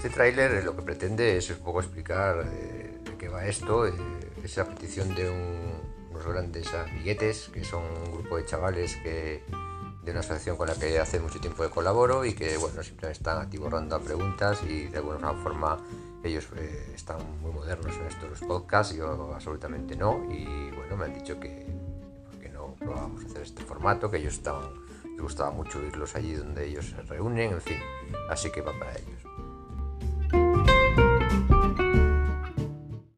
este tráiler eh, lo que pretende es un poco explicar eh, de qué va esto. Eh, es la petición de unos grandes amiguetes, que son un grupo de chavales que de una asociación con la que hace mucho tiempo que colaboro y que bueno siempre están atiborrando a preguntas y de alguna forma ellos eh, están muy modernos en esto de los podcasts, yo absolutamente no y bueno me han dicho que, que no probamos hacer este formato, que ellos estaban les gustaba mucho irlos allí donde ellos se reúnen, en fin, así que va para ellos.